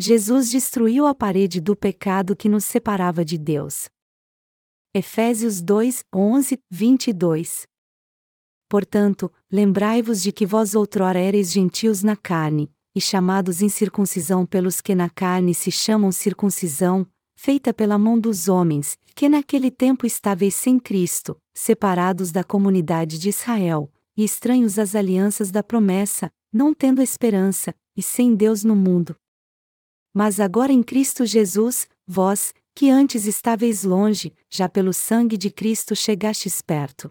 Jesus destruiu a parede do pecado que nos separava de Deus. Efésios 2, 11, 22 Portanto, lembrai-vos de que vós outrora ereis gentios na carne, e chamados incircuncisão pelos que na carne se chamam circuncisão, feita pela mão dos homens, que naquele tempo estáveis sem Cristo, separados da comunidade de Israel, e estranhos às alianças da promessa, não tendo esperança, e sem Deus no mundo. Mas agora em Cristo Jesus, vós, que antes estáveis longe, já pelo sangue de Cristo chegastes perto.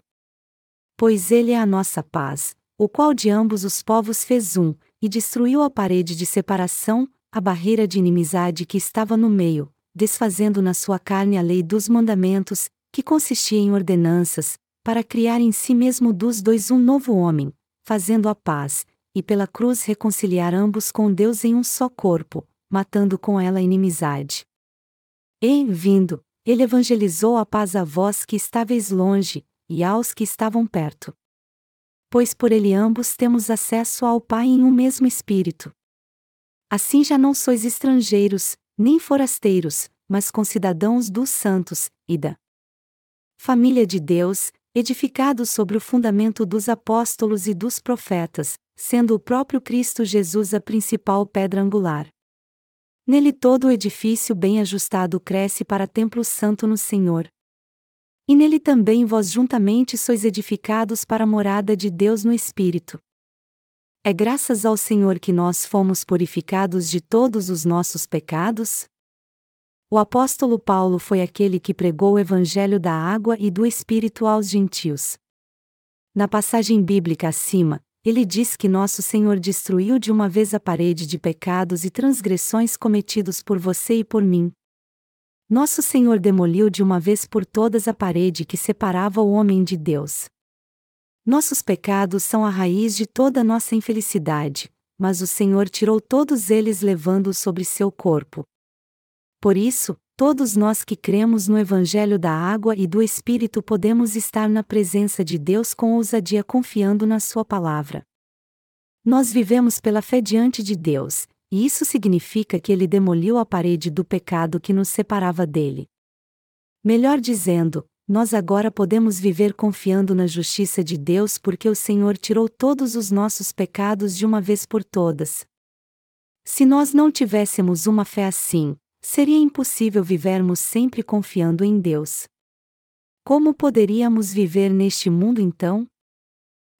Pois ele é a nossa paz, o qual de ambos os povos fez um, e destruiu a parede de separação, a barreira de inimizade que estava no meio, desfazendo na sua carne a lei dos mandamentos, que consistia em ordenanças, para criar em si mesmo dos dois um novo homem, fazendo a paz, e pela cruz reconciliar ambos com Deus em um só corpo, matando com ela a inimizade. E, vindo, ele evangelizou a paz a vós que estáveis longe, e aos que estavam perto. Pois por ele ambos temos acesso ao Pai em um mesmo Espírito. Assim já não sois estrangeiros, nem forasteiros, mas concidadãos dos santos, e da família de Deus, edificados sobre o fundamento dos apóstolos e dos profetas, sendo o próprio Cristo Jesus a principal pedra angular. Nele todo o edifício bem ajustado cresce para templo santo no Senhor. E nele também vós juntamente sois edificados para a morada de Deus no Espírito. É graças ao Senhor que nós fomos purificados de todos os nossos pecados? O apóstolo Paulo foi aquele que pregou o evangelho da água e do Espírito aos gentios. Na passagem bíblica acima, ele diz que nosso Senhor destruiu de uma vez a parede de pecados e transgressões cometidos por você e por mim, nosso Senhor demoliu de uma vez por todas a parede que separava o homem de Deus. Nossos pecados são a raiz de toda nossa infelicidade, mas o Senhor tirou todos eles levando-os sobre seu corpo. Por isso, todos nós que cremos no Evangelho da Água e do Espírito podemos estar na presença de Deus com ousadia confiando na Sua palavra. Nós vivemos pela fé diante de Deus, e isso significa que ele demoliu a parede do pecado que nos separava dele. Melhor dizendo, nós agora podemos viver confiando na justiça de Deus porque o Senhor tirou todos os nossos pecados de uma vez por todas. Se nós não tivéssemos uma fé assim, seria impossível vivermos sempre confiando em Deus. Como poderíamos viver neste mundo então?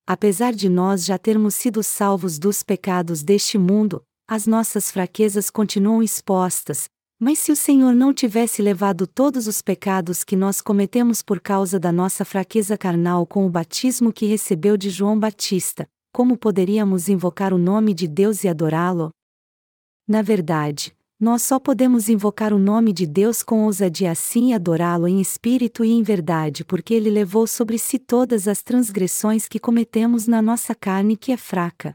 Apesar de nós já termos sido salvos dos pecados deste mundo, as nossas fraquezas continuam expostas, mas se o Senhor não tivesse levado todos os pecados que nós cometemos por causa da nossa fraqueza carnal com o batismo que recebeu de João Batista, como poderíamos invocar o nome de Deus e adorá-lo? Na verdade, nós só podemos invocar o nome de Deus com ousadia assim e adorá-lo em espírito e em verdade porque ele levou sobre si todas as transgressões que cometemos na nossa carne que é fraca.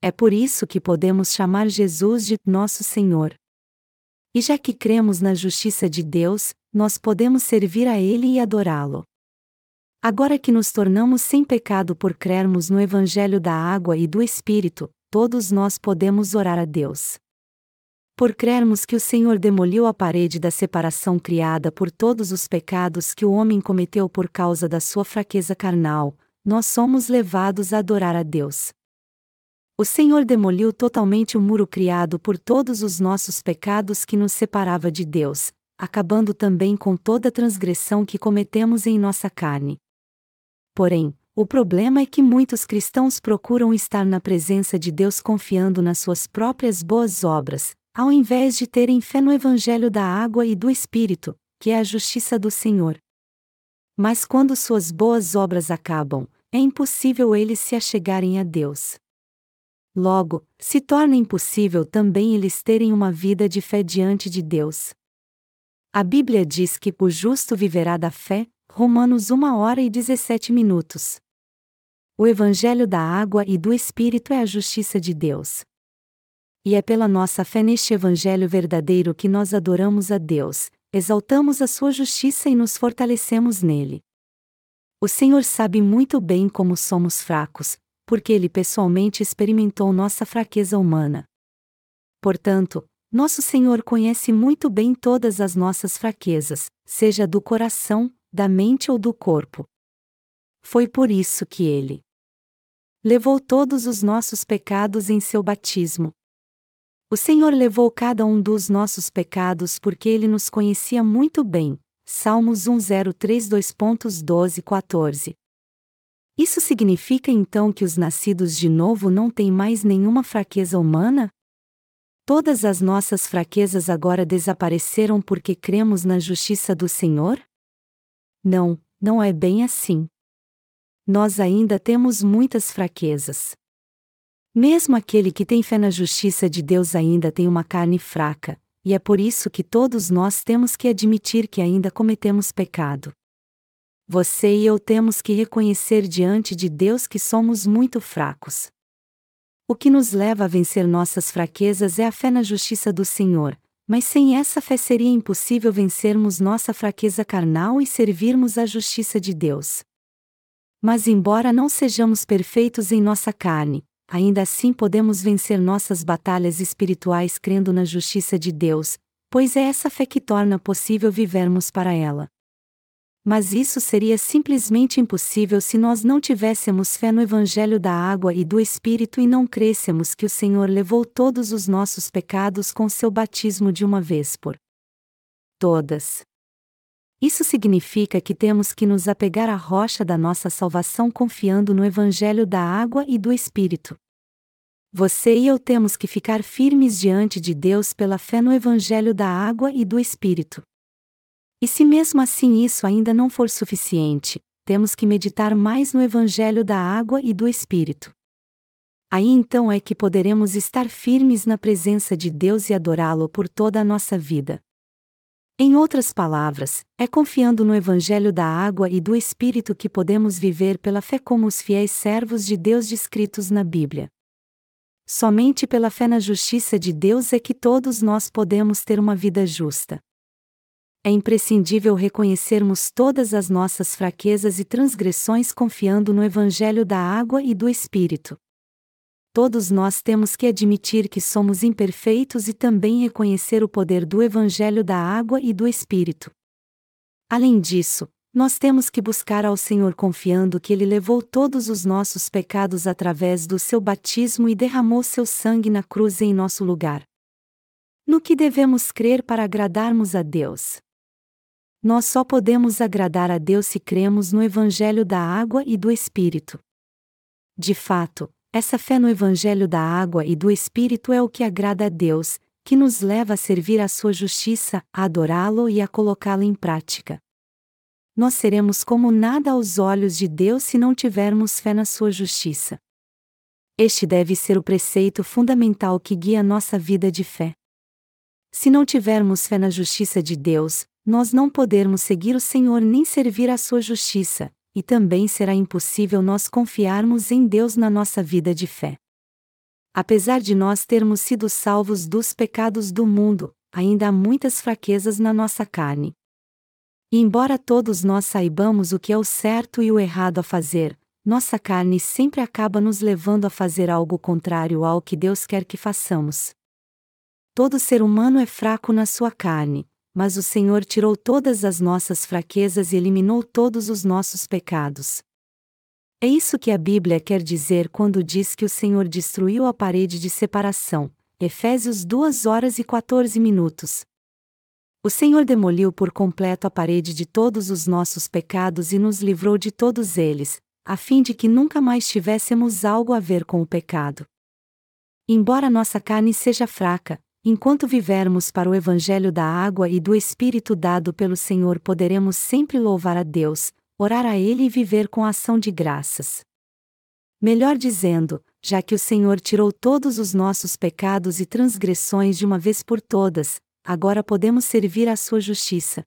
É por isso que podemos chamar Jesus de Nosso Senhor. E já que cremos na justiça de Deus, nós podemos servir a Ele e adorá-lo. Agora que nos tornamos sem pecado por crermos no Evangelho da Água e do Espírito, todos nós podemos orar a Deus. Por crermos que o Senhor demoliu a parede da separação criada por todos os pecados que o homem cometeu por causa da sua fraqueza carnal, nós somos levados a adorar a Deus. O Senhor demoliu totalmente o muro criado por todos os nossos pecados que nos separava de Deus, acabando também com toda transgressão que cometemos em nossa carne. Porém, o problema é que muitos cristãos procuram estar na presença de Deus confiando nas suas próprias boas obras, ao invés de terem fé no Evangelho da água e do Espírito, que é a justiça do Senhor. Mas quando suas boas obras acabam, é impossível eles se achegarem a Deus. Logo, se torna impossível também eles terem uma vida de fé diante de Deus. A Bíblia diz que o justo viverá da fé, Romanos 1 hora e 17 minutos. O Evangelho da água e do Espírito é a justiça de Deus. E é pela nossa fé neste Evangelho verdadeiro que nós adoramos a Deus, exaltamos a sua justiça e nos fortalecemos nele. O Senhor sabe muito bem como somos fracos, porque ele pessoalmente experimentou nossa fraqueza humana. Portanto, nosso Senhor conhece muito bem todas as nossas fraquezas, seja do coração, da mente ou do corpo. Foi por isso que ele levou todos os nossos pecados em seu batismo. O Senhor levou cada um dos nossos pecados porque ele nos conhecia muito bem. Salmos 1032.12 14. Isso significa então que os nascidos de novo não têm mais nenhuma fraqueza humana? Todas as nossas fraquezas agora desapareceram porque cremos na justiça do Senhor? Não, não é bem assim. Nós ainda temos muitas fraquezas. Mesmo aquele que tem fé na justiça de Deus ainda tem uma carne fraca, e é por isso que todos nós temos que admitir que ainda cometemos pecado. Você e eu temos que reconhecer diante de Deus que somos muito fracos. O que nos leva a vencer nossas fraquezas é a fé na justiça do Senhor, mas sem essa fé seria impossível vencermos nossa fraqueza carnal e servirmos a justiça de Deus. Mas, embora não sejamos perfeitos em nossa carne, ainda assim podemos vencer nossas batalhas espirituais crendo na justiça de Deus, pois é essa fé que torna possível vivermos para ela. Mas isso seria simplesmente impossível se nós não tivéssemos fé no Evangelho da água e do Espírito e não crêssemos que o Senhor levou todos os nossos pecados com seu batismo de uma vez por todas. Isso significa que temos que nos apegar à rocha da nossa salvação confiando no Evangelho da água e do Espírito. Você e eu temos que ficar firmes diante de Deus pela fé no Evangelho da água e do Espírito. E se mesmo assim isso ainda não for suficiente, temos que meditar mais no Evangelho da água e do Espírito. Aí então é que poderemos estar firmes na presença de Deus e adorá-lo por toda a nossa vida. Em outras palavras, é confiando no Evangelho da água e do Espírito que podemos viver pela fé como os fiéis servos de Deus descritos na Bíblia. Somente pela fé na justiça de Deus é que todos nós podemos ter uma vida justa é imprescindível reconhecermos todas as nossas fraquezas e transgressões confiando no Evangelho da água e do Espírito. Todos nós temos que admitir que somos imperfeitos e também reconhecer o poder do Evangelho da água e do Espírito. Além disso, nós temos que buscar ao Senhor confiando que Ele levou todos os nossos pecados através do seu batismo e derramou seu sangue na cruz em nosso lugar. No que devemos crer para agradarmos a Deus? Nós só podemos agradar a Deus se cremos no Evangelho da água e do Espírito. De fato, essa fé no Evangelho da água e do Espírito é o que agrada a Deus, que nos leva a servir a sua justiça, a adorá-lo e a colocá-lo em prática. Nós seremos como nada aos olhos de Deus se não tivermos fé na sua justiça. Este deve ser o preceito fundamental que guia nossa vida de fé. Se não tivermos fé na justiça de Deus, nós não podermos seguir o Senhor nem servir a sua justiça, e também será impossível nós confiarmos em Deus na nossa vida de fé. Apesar de nós termos sido salvos dos pecados do mundo, ainda há muitas fraquezas na nossa carne. E embora todos nós saibamos o que é o certo e o errado a fazer, nossa carne sempre acaba nos levando a fazer algo contrário ao que Deus quer que façamos. Todo ser humano é fraco na sua carne, mas o Senhor tirou todas as nossas fraquezas e eliminou todos os nossos pecados. É isso que a Bíblia quer dizer quando diz que o Senhor destruiu a parede de separação. Efésios 2 horas e 14 minutos. O Senhor demoliu por completo a parede de todos os nossos pecados e nos livrou de todos eles, a fim de que nunca mais tivéssemos algo a ver com o pecado. Embora nossa carne seja fraca, Enquanto vivermos para o Evangelho da água e do Espírito dado pelo Senhor, poderemos sempre louvar a Deus, orar a Ele e viver com ação de graças. Melhor dizendo, já que o Senhor tirou todos os nossos pecados e transgressões de uma vez por todas, agora podemos servir à Sua justiça.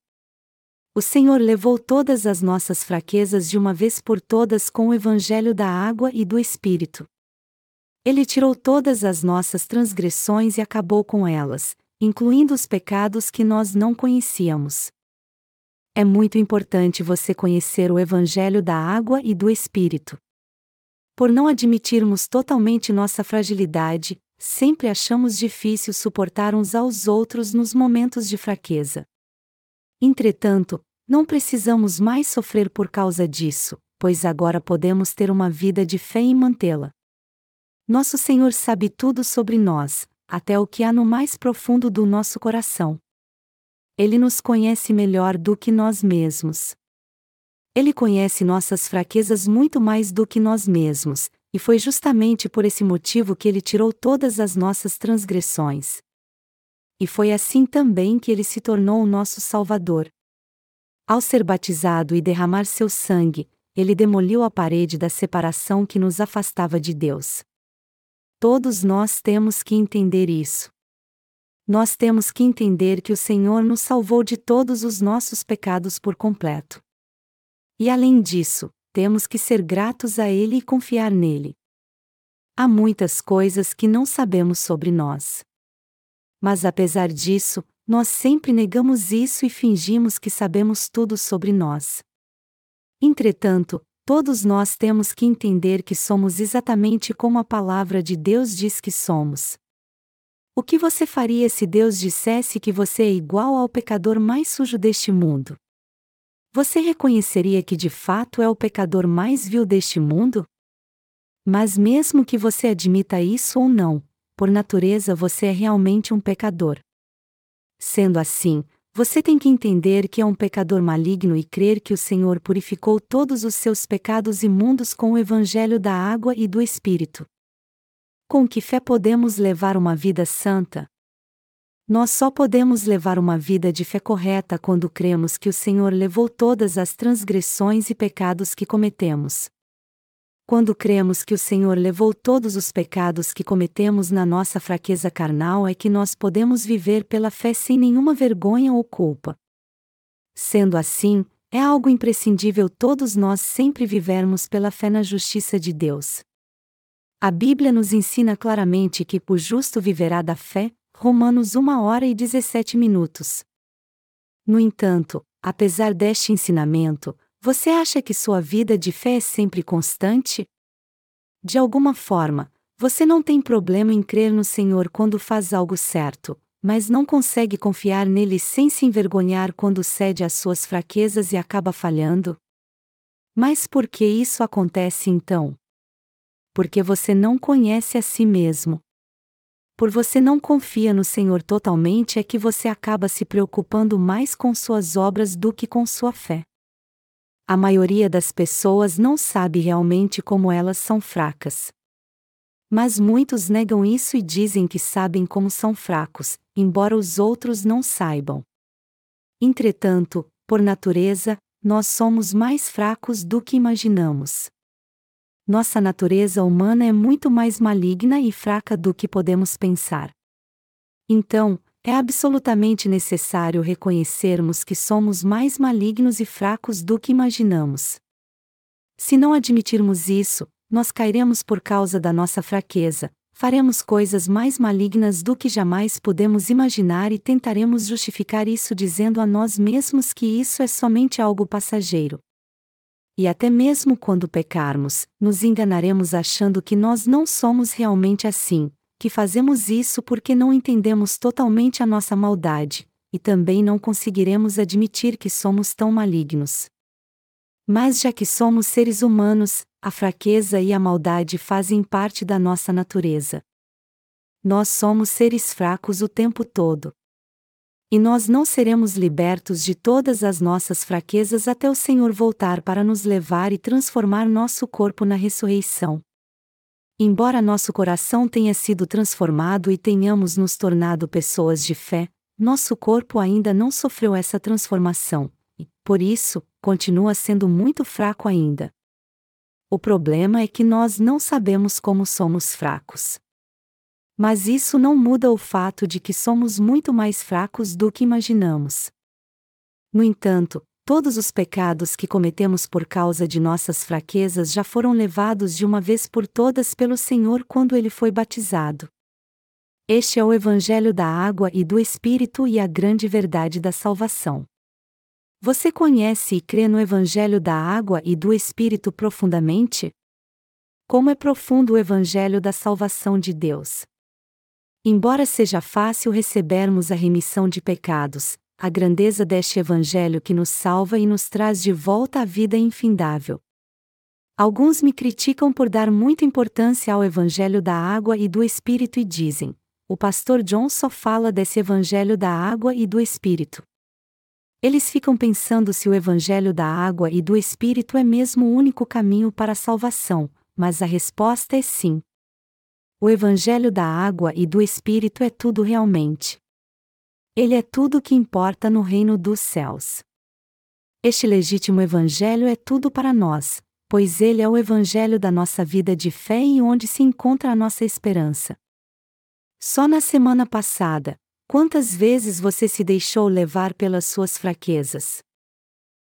O Senhor levou todas as nossas fraquezas de uma vez por todas com o Evangelho da água e do Espírito. Ele tirou todas as nossas transgressões e acabou com elas, incluindo os pecados que nós não conhecíamos. É muito importante você conhecer o Evangelho da água e do Espírito. Por não admitirmos totalmente nossa fragilidade, sempre achamos difícil suportar uns aos outros nos momentos de fraqueza. Entretanto, não precisamos mais sofrer por causa disso, pois agora podemos ter uma vida de fé e mantê-la. Nosso Senhor sabe tudo sobre nós, até o que há no mais profundo do nosso coração. Ele nos conhece melhor do que nós mesmos. Ele conhece nossas fraquezas muito mais do que nós mesmos, e foi justamente por esse motivo que ele tirou todas as nossas transgressões. E foi assim também que ele se tornou o nosso Salvador. Ao ser batizado e derramar seu sangue, ele demoliu a parede da separação que nos afastava de Deus. Todos nós temos que entender isso. Nós temos que entender que o Senhor nos salvou de todos os nossos pecados por completo. E além disso, temos que ser gratos a Ele e confiar nele. Há muitas coisas que não sabemos sobre nós. Mas apesar disso, nós sempre negamos isso e fingimos que sabemos tudo sobre nós. Entretanto, todos nós temos que entender que somos exatamente como a palavra de Deus diz que somos. O que você faria se Deus dissesse que você é igual ao pecador mais sujo deste mundo? Você reconheceria que de fato é o pecador mais vil deste mundo? Mas mesmo que você admita isso ou não, por natureza você é realmente um pecador. Sendo assim, você tem que entender que é um pecador maligno e crer que o Senhor purificou todos os seus pecados imundos com o Evangelho da água e do Espírito. Com que fé podemos levar uma vida santa? Nós só podemos levar uma vida de fé correta quando cremos que o Senhor levou todas as transgressões e pecados que cometemos. Quando cremos que o Senhor levou todos os pecados que cometemos na nossa fraqueza carnal, é que nós podemos viver pela fé sem nenhuma vergonha ou culpa. Sendo assim, é algo imprescindível todos nós sempre vivermos pela fé na justiça de Deus. A Bíblia nos ensina claramente que o justo viverá da fé, Romanos 1 hora e 17 minutos. No entanto, apesar deste ensinamento, você acha que sua vida de fé é sempre constante? De alguma forma, você não tem problema em crer no Senhor quando faz algo certo, mas não consegue confiar nele sem se envergonhar quando cede às suas fraquezas e acaba falhando? Mas por que isso acontece então? Porque você não conhece a si mesmo. Por você não confia no Senhor totalmente é que você acaba se preocupando mais com suas obras do que com sua fé. A maioria das pessoas não sabe realmente como elas são fracas. Mas muitos negam isso e dizem que sabem como são fracos, embora os outros não saibam. Entretanto, por natureza, nós somos mais fracos do que imaginamos. Nossa natureza humana é muito mais maligna e fraca do que podemos pensar. Então, é absolutamente necessário reconhecermos que somos mais malignos e fracos do que imaginamos. Se não admitirmos isso, nós cairemos por causa da nossa fraqueza, faremos coisas mais malignas do que jamais podemos imaginar e tentaremos justificar isso dizendo a nós mesmos que isso é somente algo passageiro. E até mesmo quando pecarmos, nos enganaremos achando que nós não somos realmente assim, que fazemos isso porque não entendemos totalmente a nossa maldade, e também não conseguiremos admitir que somos tão malignos. Mas já que somos seres humanos, a fraqueza e a maldade fazem parte da nossa natureza. Nós somos seres fracos o tempo todo. E nós não seremos libertos de todas as nossas fraquezas até o Senhor voltar para nos levar e transformar nosso corpo na ressurreição. Embora nosso coração tenha sido transformado e tenhamos nos tornado pessoas de fé, nosso corpo ainda não sofreu essa transformação, e, por isso, continua sendo muito fraco ainda. O problema é que nós não sabemos como somos fracos. Mas isso não muda o fato de que somos muito mais fracos do que imaginamos. No entanto, Todos os pecados que cometemos por causa de nossas fraquezas já foram levados de uma vez por todas pelo Senhor quando ele foi batizado. Este é o Evangelho da água e do Espírito e a grande verdade da salvação. Você conhece e crê no Evangelho da água e do Espírito profundamente? Como é profundo o Evangelho da salvação de Deus! Embora seja fácil recebermos a remissão de pecados, a grandeza deste Evangelho que nos salva e nos traz de volta à vida infindável. Alguns me criticam por dar muita importância ao Evangelho da água e do Espírito e dizem: o pastor John só fala desse Evangelho da água e do Espírito. Eles ficam pensando se o Evangelho da água e do Espírito é mesmo o único caminho para a salvação, mas a resposta é sim. O Evangelho da água e do Espírito é tudo realmente. Ele é tudo o que importa no reino dos céus. Este legítimo Evangelho é tudo para nós, pois ele é o Evangelho da nossa vida de fé e onde se encontra a nossa esperança. Só na semana passada, quantas vezes você se deixou levar pelas suas fraquezas?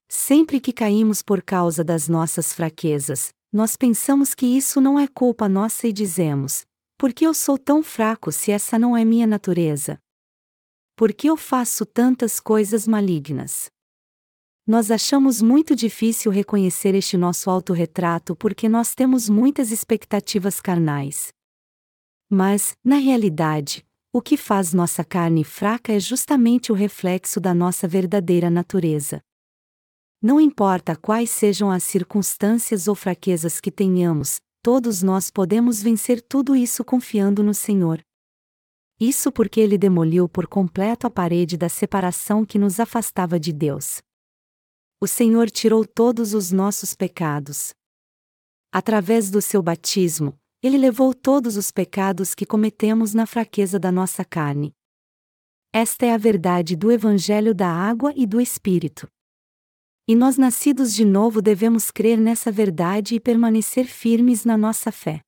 Sempre que caímos por causa das nossas fraquezas, nós pensamos que isso não é culpa nossa e dizemos: por que eu sou tão fraco se essa não é minha natureza? Por que eu faço tantas coisas malignas? Nós achamos muito difícil reconhecer este nosso autorretrato porque nós temos muitas expectativas carnais. Mas, na realidade, o que faz nossa carne fraca é justamente o reflexo da nossa verdadeira natureza. Não importa quais sejam as circunstâncias ou fraquezas que tenhamos, todos nós podemos vencer tudo isso confiando no Senhor. Isso porque ele demoliu por completo a parede da separação que nos afastava de Deus. O Senhor tirou todos os nossos pecados. Através do seu batismo, ele levou todos os pecados que cometemos na fraqueza da nossa carne. Esta é a verdade do Evangelho da Água e do Espírito. E nós nascidos de novo devemos crer nessa verdade e permanecer firmes na nossa fé.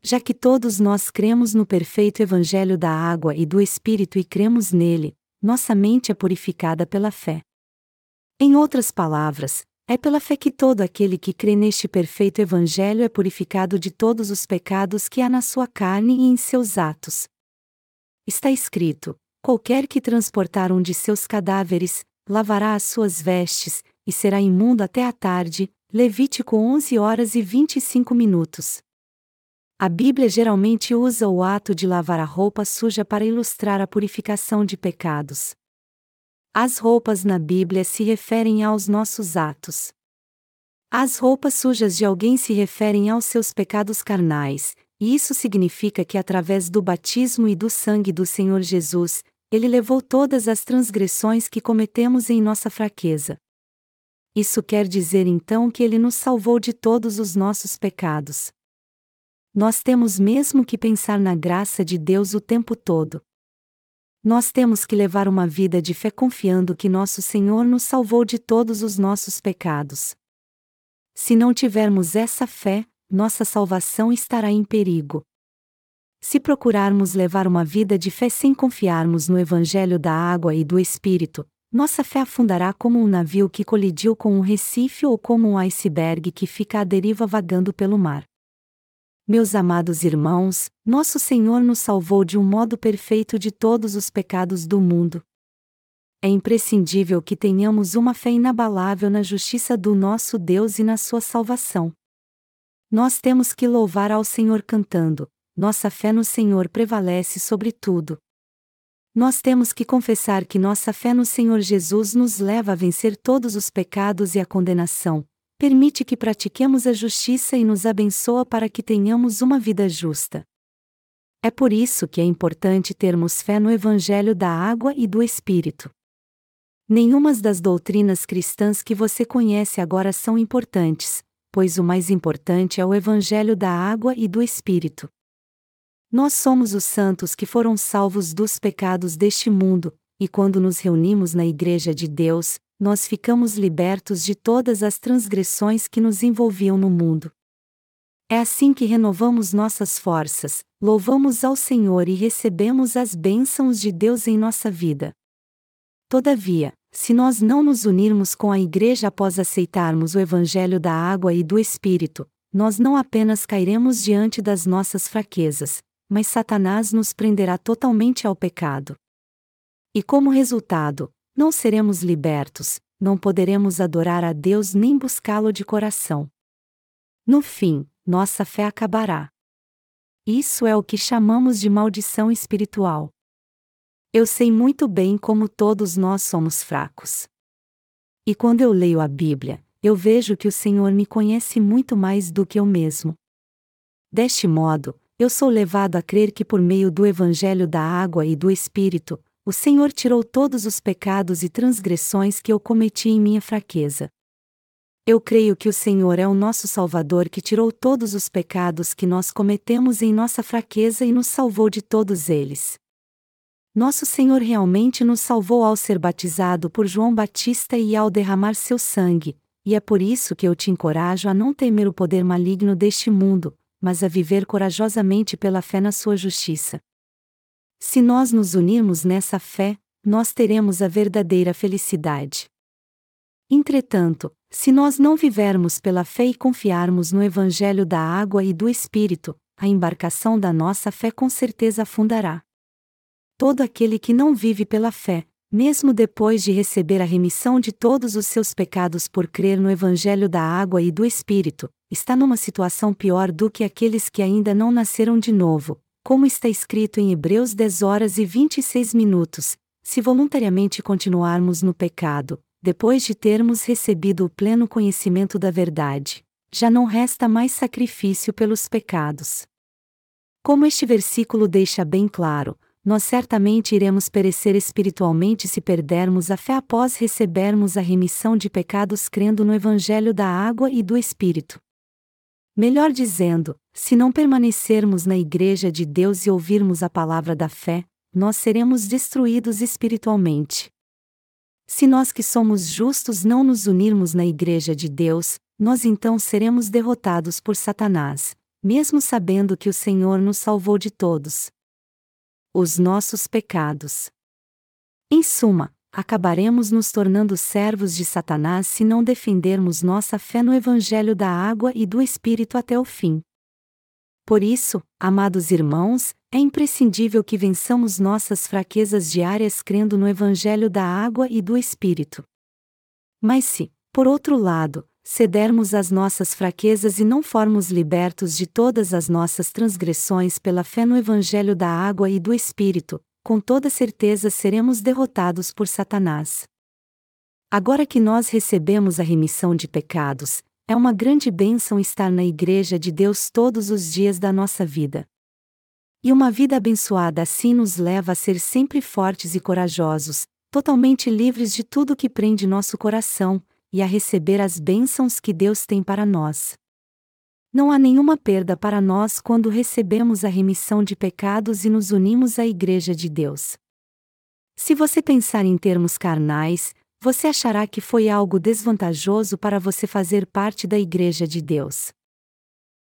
Já que todos nós cremos no perfeito Evangelho da água e do Espírito e cremos nele, nossa mente é purificada pela fé. Em outras palavras, é pela fé que todo aquele que crê neste perfeito Evangelho é purificado de todos os pecados que há na sua carne e em seus atos. Está escrito: qualquer que transportar um de seus cadáveres, lavará as suas vestes, e será imundo até a tarde. Levítico 11 horas e 25 minutos. A Bíblia geralmente usa o ato de lavar a roupa suja para ilustrar a purificação de pecados. As roupas na Bíblia se referem aos nossos atos. As roupas sujas de alguém se referem aos seus pecados carnais, e isso significa que através do batismo e do sangue do Senhor Jesus, ele levou todas as transgressões que cometemos em nossa fraqueza. Isso quer dizer então que ele nos salvou de todos os nossos pecados. Nós temos mesmo que pensar na graça de Deus o tempo todo. Nós temos que levar uma vida de fé confiando que nosso Senhor nos salvou de todos os nossos pecados. Se não tivermos essa fé, nossa salvação estará em perigo. Se procurarmos levar uma vida de fé sem confiarmos no Evangelho da água e do Espírito, nossa fé afundará como um navio que colidiu com um recife ou como um iceberg que fica à deriva vagando pelo mar. Meus amados irmãos, nosso Senhor nos salvou de um modo perfeito de todos os pecados do mundo. É imprescindível que tenhamos uma fé inabalável na justiça do nosso Deus e na sua salvação. Nós temos que louvar ao Senhor cantando: nossa fé no Senhor prevalece sobre tudo. Nós temos que confessar que nossa fé no Senhor Jesus nos leva a vencer todos os pecados e a condenação, permite que pratiquemos a justiça e nos abençoa para que tenhamos uma vida justa. É por isso que é importante termos fé no Evangelho da água e do Espírito. Nenhumas das doutrinas cristãs que você conhece agora são importantes, pois o mais importante é o Evangelho da água e do Espírito. Nós somos os santos que foram salvos dos pecados deste mundo, e quando nos reunimos na Igreja de Deus, nós ficamos libertos de todas as transgressões que nos envolviam no mundo. É assim que renovamos nossas forças, louvamos ao Senhor e recebemos as bênçãos de Deus em nossa vida. Todavia, se nós não nos unirmos com a Igreja após aceitarmos o Evangelho da água e do Espírito, nós não apenas cairemos diante das nossas fraquezas, mas Satanás nos prenderá totalmente ao pecado. E como resultado, não seremos libertos, não poderemos adorar a Deus nem buscá-lo de coração. No fim, nossa fé acabará. Isso é o que chamamos de maldição espiritual. Eu sei muito bem como todos nós somos fracos. E quando eu leio a Bíblia, eu vejo que o Senhor me conhece muito mais do que eu mesmo. Deste modo, eu sou levado a crer que por meio do Evangelho da água e do Espírito, o Senhor tirou todos os pecados e transgressões que eu cometi em minha fraqueza. Eu creio que o Senhor é o nosso Salvador que tirou todos os pecados que nós cometemos em nossa fraqueza e nos salvou de todos eles. Nosso Senhor realmente nos salvou ao ser batizado por João Batista e ao derramar seu sangue, e é por isso que eu te encorajo a não temer o poder maligno deste mundo, mas a viver corajosamente pela fé na sua justiça. Se nós nos unirmos nessa fé, nós teremos a verdadeira felicidade. Entretanto, se nós não vivermos pela fé e confiarmos no Evangelho da água e do Espírito, a embarcação da nossa fé com certeza afundará. Todo aquele que não vive pela fé, mesmo depois de receber a remissão de todos os seus pecados por crer no Evangelho da água e do Espírito, está numa situação pior do que aqueles que ainda não nasceram de novo, como está escrito em Hebreus 10 horas e 26 minutos. Se voluntariamente continuarmos no pecado, depois de termos recebido o pleno conhecimento da verdade, já não resta mais sacrifício pelos pecados. Como este versículo deixa bem claro, nós certamente iremos perecer espiritualmente se perdermos a fé após recebermos a remissão de pecados crendo no Evangelho da água e do Espírito. Melhor dizendo, se não permanecermos na Igreja de Deus e ouvirmos a palavra da fé, nós seremos destruídos espiritualmente. Se nós que somos justos não nos unirmos na Igreja de Deus, nós então seremos derrotados por Satanás, mesmo sabendo que o Senhor nos salvou de todos. Os nossos pecados. Em suma, acabaremos nos tornando servos de Satanás se não defendermos nossa fé no Evangelho da água e do Espírito até o fim. Por isso, amados irmãos, é imprescindível que vençamos nossas fraquezas diárias crendo no Evangelho da água e do Espírito. Mas se, por outro lado, cedermos às nossas fraquezas e não formos libertos de todas as nossas transgressões pela fé no Evangelho da água e do Espírito, com toda certeza seremos derrotados por Satanás. Agora que nós recebemos a remissão de pecados, é uma grande bênção estar na Igreja de Deus todos os dias da nossa vida. E uma vida abençoada assim nos leva a ser sempre fortes e corajosos, totalmente livres de tudo que prende nosso coração, e a receber as bênçãos que Deus tem para nós. Não há nenhuma perda para nós quando recebemos a remissão de pecados e nos unimos à Igreja de Deus. Se você pensar em termos carnais, você achará que foi algo desvantajoso para você fazer parte da Igreja de Deus.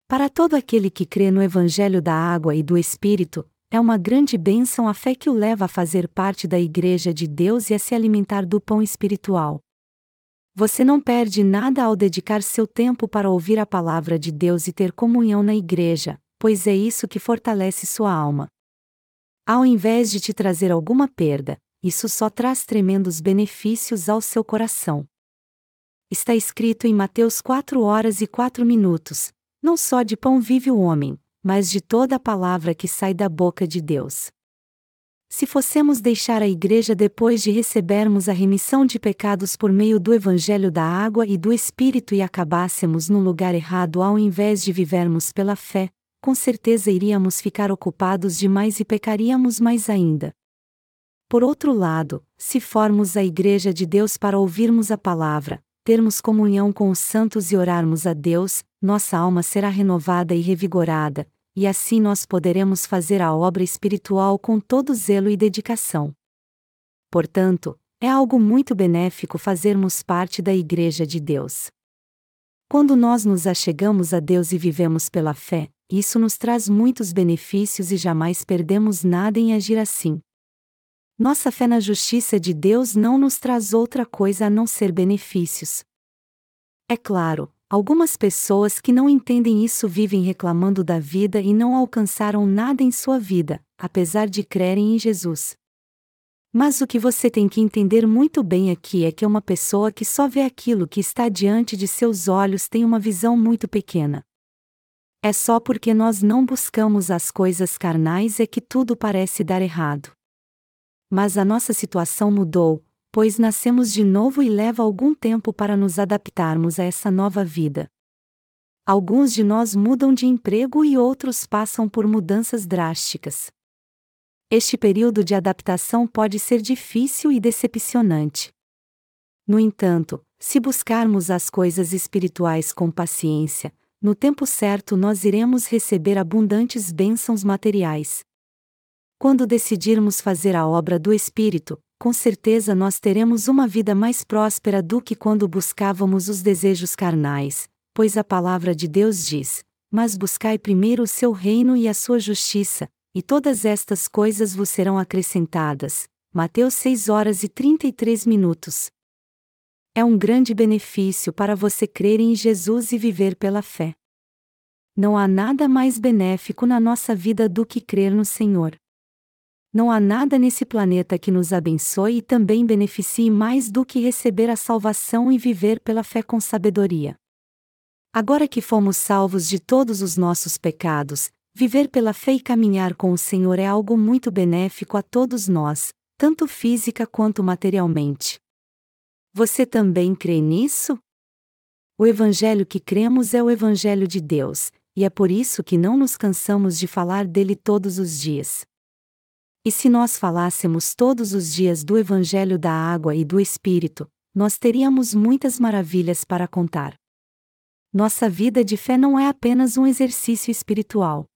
Para todo aquele que crê no Evangelho da Água e do Espírito, é uma grande bênção a fé que o leva a fazer parte da Igreja de Deus e a se alimentar do pão espiritual. Você não perde nada ao dedicar seu tempo para ouvir a palavra de Deus e ter comunhão na igreja, pois é isso que fortalece sua alma. Ao invés de te trazer alguma perda, isso só traz tremendos benefícios ao seu coração. Está escrito em Mateus 4 horas e 4 minutos: não só de pão vive o homem, mas de toda a palavra que sai da boca de Deus. Se fossemos deixar a Igreja depois de recebermos a remissão de pecados por meio do Evangelho da água e do Espírito e acabássemos no lugar errado ao invés de vivermos pela fé, com certeza iríamos ficar ocupados demais e pecaríamos mais ainda. Por outro lado, se formos a Igreja de Deus para ouvirmos a palavra, termos comunhão com os santos e orarmos a Deus, nossa alma será renovada e revigorada, e assim nós poderemos fazer a obra espiritual com todo zelo e dedicação. Portanto, é algo muito benéfico fazermos parte da Igreja de Deus. Quando nós nos achegamos a Deus e vivemos pela fé, isso nos traz muitos benefícios e jamais perdemos nada em agir assim. Nossa fé na justiça de Deus não nos traz outra coisa a não ser benefícios. É claro, Algumas pessoas que não entendem isso vivem reclamando da vida e não alcançaram nada em sua vida, apesar de crerem em Jesus. Mas o que você tem que entender muito bem aqui é que uma pessoa que só vê aquilo que está diante de seus olhos tem uma visão muito pequena. É só porque nós não buscamos as coisas carnais é que tudo parece dar errado. Mas a nossa situação mudou, pois nascemos de novo e leva algum tempo para nos adaptarmos a essa nova vida. Alguns de nós mudam de emprego e outros passam por mudanças drásticas. Este período de adaptação pode ser difícil e decepcionante. No entanto, se buscarmos as coisas espirituais com paciência, no tempo certo nós iremos receber abundantes bênçãos materiais. Quando decidirmos fazer a obra do Espírito, com certeza nós teremos uma vida mais próspera do que quando buscávamos os desejos carnais, pois a palavra de Deus diz: Mas buscai primeiro o seu reino e a sua justiça, e todas estas coisas vos serão acrescentadas. Mateus 6 horas e 33 minutos. É um grande benefício para você crer em Jesus e viver pela fé. Não há nada mais benéfico na nossa vida do que crer no Senhor. Não há nada nesse planeta que nos abençoe e também beneficie mais do que receber a salvação e viver pela fé com sabedoria. Agora que fomos salvos de todos os nossos pecados, viver pela fé e caminhar com o Senhor é algo muito benéfico a todos nós, tanto física quanto materialmente. Você também crê nisso? O Evangelho que cremos é o Evangelho de Deus, e é por isso que não nos cansamos de falar dele todos os dias. E se nós falássemos todos os dias do Evangelho da água e do Espírito, nós teríamos muitas maravilhas para contar. Nossa vida de fé não é apenas um exercício espiritual.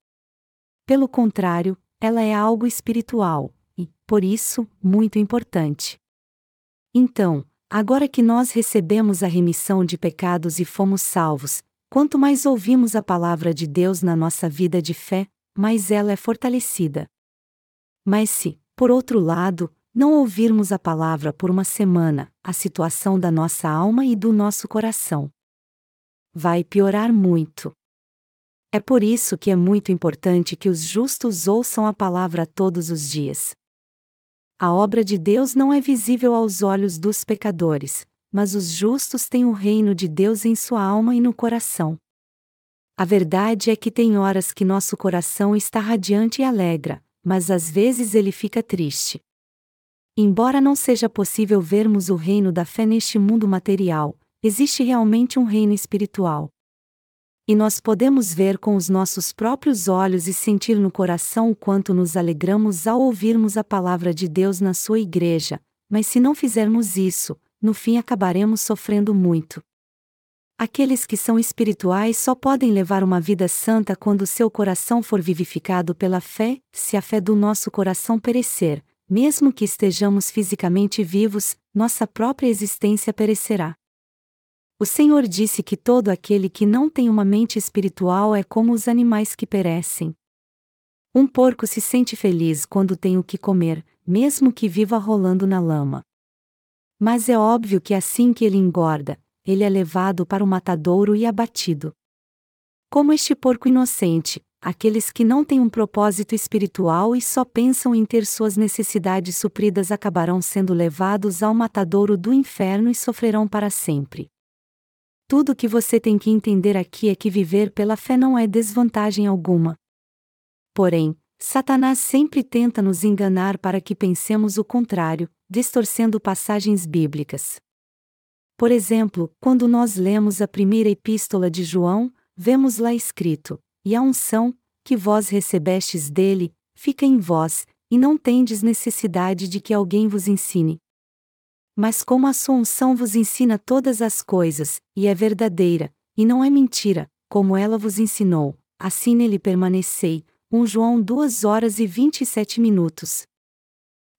Pelo contrário, ela é algo espiritual, e, por isso, muito importante. Então, agora que nós recebemos a remissão de pecados e fomos salvos, quanto mais ouvimos a palavra de Deus na nossa vida de fé, mais ela é fortalecida. Mas se, por outro lado, não ouvirmos a palavra por uma semana, a situação da nossa alma e do nosso coração vai piorar muito. É por isso que é muito importante que os justos ouçam a palavra todos os dias. A obra de Deus não é visível aos olhos dos pecadores, mas os justos têm o reino de Deus em sua alma e no coração. A verdade é que tem horas que nosso coração está radiante e alegra, mas às vezes ele fica triste. Embora não seja possível vermos o reino da fé neste mundo material, existe realmente um reino espiritual. E nós podemos ver com os nossos próprios olhos e sentir no coração o quanto nos alegramos ao ouvirmos a palavra de Deus na sua igreja, mas se não fizermos isso, no fim acabaremos sofrendo muito. Aqueles que são espirituais só podem levar uma vida santa quando seu coração for vivificado pela fé, se a fé do nosso coração perecer, mesmo que estejamos fisicamente vivos, nossa própria existência perecerá. O Senhor disse que todo aquele que não tem uma mente espiritual é como os animais que perecem. Um porco se sente feliz quando tem o que comer, mesmo que viva rolando na lama. Mas é óbvio que assim que ele engorda, ele é levado para o matadouro e abatido. Como este porco inocente, aqueles que não têm um propósito espiritual e só pensam em ter suas necessidades supridas acabarão sendo levados ao matadouro do inferno e sofrerão para sempre. Tudo o que você tem que entender aqui é que viver pela fé não é desvantagem alguma. Porém, Satanás sempre tenta nos enganar para que pensemos o contrário, distorcendo passagens bíblicas. Por exemplo, quando nós lemos a primeira epístola de João, vemos lá escrito: E a unção, que vós recebestes dele, fica em vós, e não tendes necessidade de que alguém vos ensine. Mas como a sua unção vos ensina todas as coisas, e é verdadeira, e não é mentira, como ela vos ensinou, assim nele permanecei. 1 João 2 horas e 27 minutos.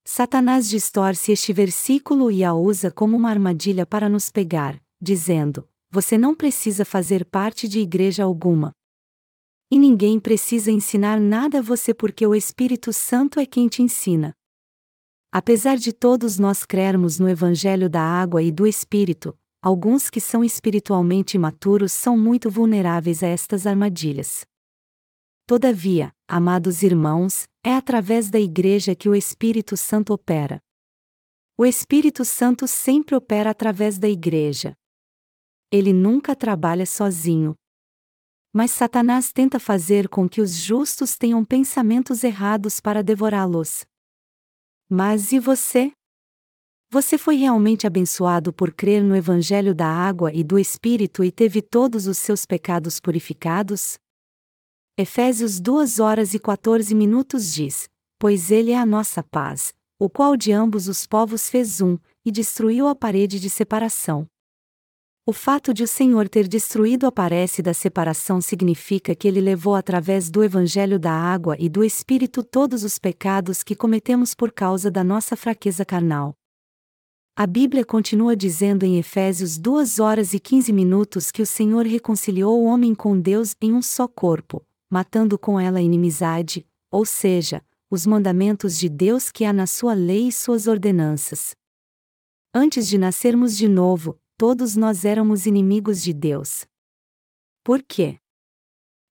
Satanás distorce este versículo e a usa como uma armadilha para nos pegar, dizendo: Você não precisa fazer parte de igreja alguma. E ninguém precisa ensinar nada a você porque o Espírito Santo é quem te ensina. Apesar de todos nós crermos no Evangelho da água e do Espírito, alguns que são espiritualmente imaturos são muito vulneráveis a estas armadilhas. Todavia, amados irmãos, é através da Igreja que o Espírito Santo opera. O Espírito Santo sempre opera através da Igreja. Ele nunca trabalha sozinho. Mas Satanás tenta fazer com que os justos tenham pensamentos errados para devorá-los. Mas e você? Você foi realmente abençoado por crer no Evangelho da Água e do Espírito e teve todos os seus pecados purificados? Efésios 2 horas e 14 minutos diz: Pois Ele é a nossa paz, o qual de ambos os povos fez um, e destruiu a parede de separação. O fato de o Senhor ter destruído a parede da separação significa que ele levou através do Evangelho da Água e do Espírito todos os pecados que cometemos por causa da nossa fraqueza carnal. A Bíblia continua dizendo em Efésios 2 horas e 15 minutos que o Senhor reconciliou o homem com Deus em um só corpo, matando com ela a inimizade, ou seja, os mandamentos de Deus que há na sua lei e suas ordenanças. Antes de nascermos de novo, todos nós éramos inimigos de Deus. Por quê?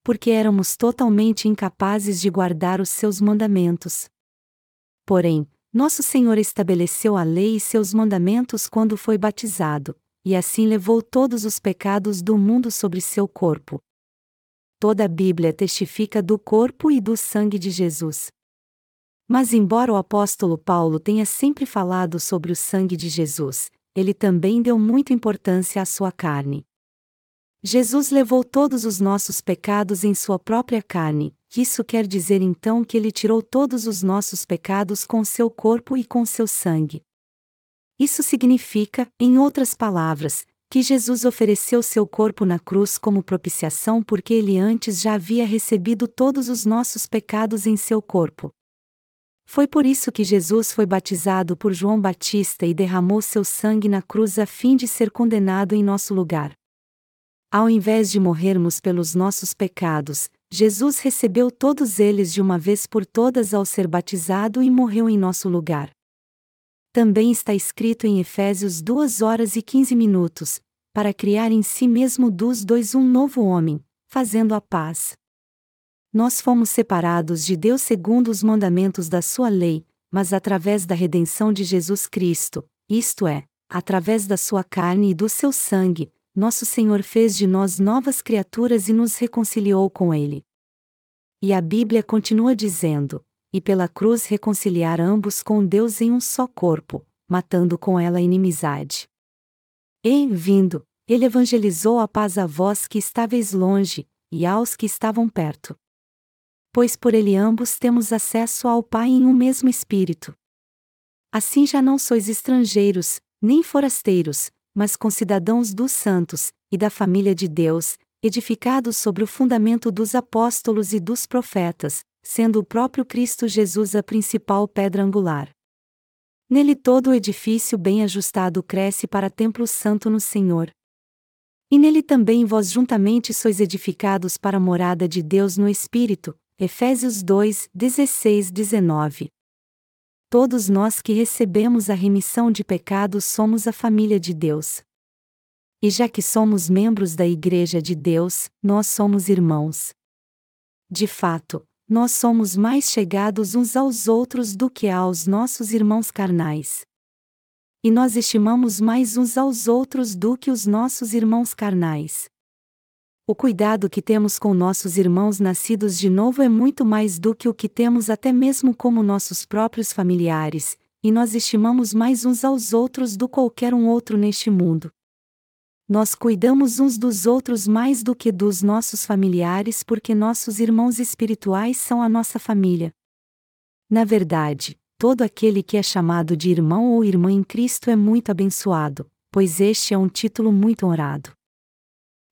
Porque éramos totalmente incapazes de guardar os seus mandamentos. Porém, nosso Senhor estabeleceu a lei e seus mandamentos quando foi batizado, e assim levou todos os pecados do mundo sobre seu corpo. Toda a Bíblia testifica do corpo e do sangue de Jesus. Mas, embora o apóstolo Paulo tenha sempre falado sobre o sangue de Jesus, ele também deu muita importância à sua carne. Jesus levou todos os nossos pecados em sua própria carne, isso quer dizer então que ele tirou todos os nossos pecados com seu corpo e com seu sangue. Isso significa, em outras palavras, que Jesus ofereceu seu corpo na cruz como propiciação porque ele antes já havia recebido todos os nossos pecados em seu corpo. Foi por isso que Jesus foi batizado por João Batista e derramou seu sangue na cruz a fim de ser condenado em nosso lugar. Ao invés de morrermos pelos nossos pecados, Jesus recebeu todos eles de uma vez por todas ao ser batizado e morreu em nosso lugar. Também está escrito em Efésios 2 horas e 15 minutos, para criar em si mesmo dos dois um novo homem, fazendo a paz. Nós fomos separados de Deus segundo os mandamentos da sua lei, mas através da redenção de Jesus Cristo, isto é, através da sua carne e do seu sangue, nosso Senhor fez de nós novas criaturas e nos reconciliou com Ele. E a Bíblia continua dizendo: e pela cruz reconciliar ambos com Deus em um só corpo, matando com ela a inimizade. E, vindo, ele evangelizou a paz a vós que estáveis longe, e aos que estavam perto. Pois por ele ambos temos acesso ao Pai em um mesmo Espírito. Assim já não sois estrangeiros, nem forasteiros, mas concidadãos dos santos, e da família de Deus, edificados sobre o fundamento dos apóstolos e dos profetas, sendo o próprio Cristo Jesus a principal pedra angular. Nele todo o edifício bem ajustado cresce para templo santo no Senhor. E nele também vós juntamente sois edificados para a morada de Deus no Espírito. Efésios 2, 16, 19 todos nós que recebemos a remissão de pecados somos a família de Deus. E já que somos membros da Igreja de Deus, nós somos irmãos. De fato, nós somos mais chegados uns aos outros do que aos nossos irmãos carnais. E nós estimamos mais uns aos outros do que os nossos irmãos carnais. O cuidado que temos com nossos irmãos nascidos de novo é muito mais do que o que temos até mesmo como nossos próprios familiares, e nós estimamos mais uns aos outros do qualquer um outro neste mundo. Nós cuidamos uns dos outros mais do que dos nossos familiares porque nossos irmãos espirituais são a nossa família. Na verdade, todo aquele que é chamado de irmão ou irmã em Cristo é muito abençoado, pois este é um título muito honrado.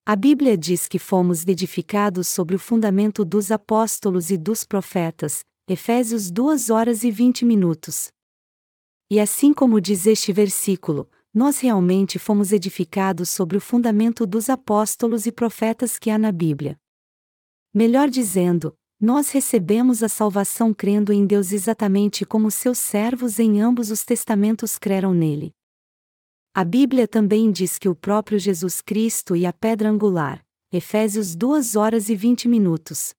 A Bíblia diz que fomos edificados sobre o fundamento dos apóstolos e dos profetas, Efésios 2 horas e 20 minutos. E assim como diz este versículo, nós realmente fomos edificados sobre o fundamento dos apóstolos e profetas que há na Bíblia. Melhor dizendo, nós recebemos a salvação crendo em Deus exatamente como seus servos em ambos os testamentos creram nele. A Bíblia também diz que o próprio Jesus Cristo e a pedra angular, Efésios 2 horas e 20 minutos.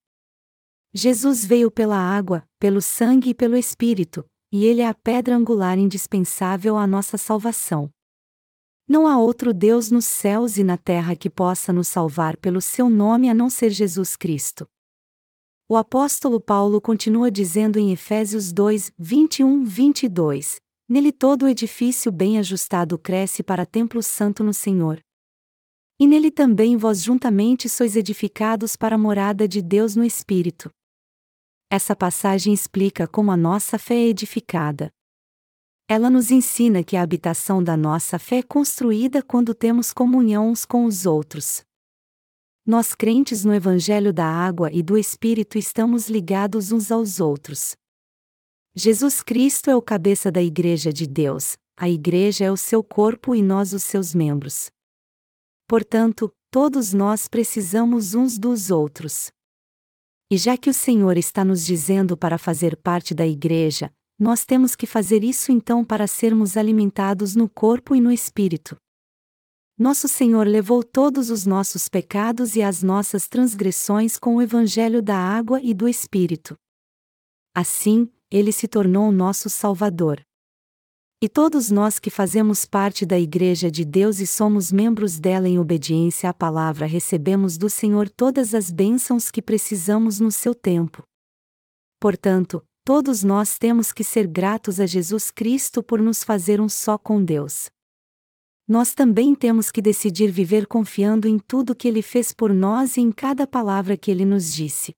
Jesus veio pela água, pelo sangue e pelo Espírito, e ele é a pedra angular indispensável à nossa salvação. Não há outro Deus nos céus e na terra que possa nos salvar pelo seu nome a não ser Jesus Cristo. O apóstolo Paulo continua dizendo em Efésios 2, 21-22: Nele todo o edifício bem ajustado cresce para templo santo no Senhor. E nele também vós juntamente sois edificados para a morada de Deus no Espírito. Essa passagem explica como a nossa fé é edificada. Ela nos ensina que a habitação da nossa fé é construída quando temos comunhão uns com os outros. Nós crentes no Evangelho da Água e do Espírito estamos ligados uns aos outros. Jesus Cristo é o cabeça da Igreja de Deus, a Igreja é o seu corpo e nós os seus membros. Portanto, todos nós precisamos uns dos outros. E já que o Senhor está nos dizendo para fazer parte da Igreja, nós temos que fazer isso então para sermos alimentados no corpo e no espírito. Nosso Senhor levou todos os nossos pecados e as nossas transgressões com o Evangelho da água e do Espírito. Assim, ele se tornou nosso Salvador. E todos nós que fazemos parte da Igreja de Deus e somos membros dela em obediência à palavra recebemos do Senhor todas as bênçãos que precisamos no seu tempo. Portanto, todos nós temos que ser gratos a Jesus Cristo por nos fazer um só com Deus. Nós também temos que decidir viver confiando em tudo que Ele fez por nós e em cada palavra que Ele nos disse.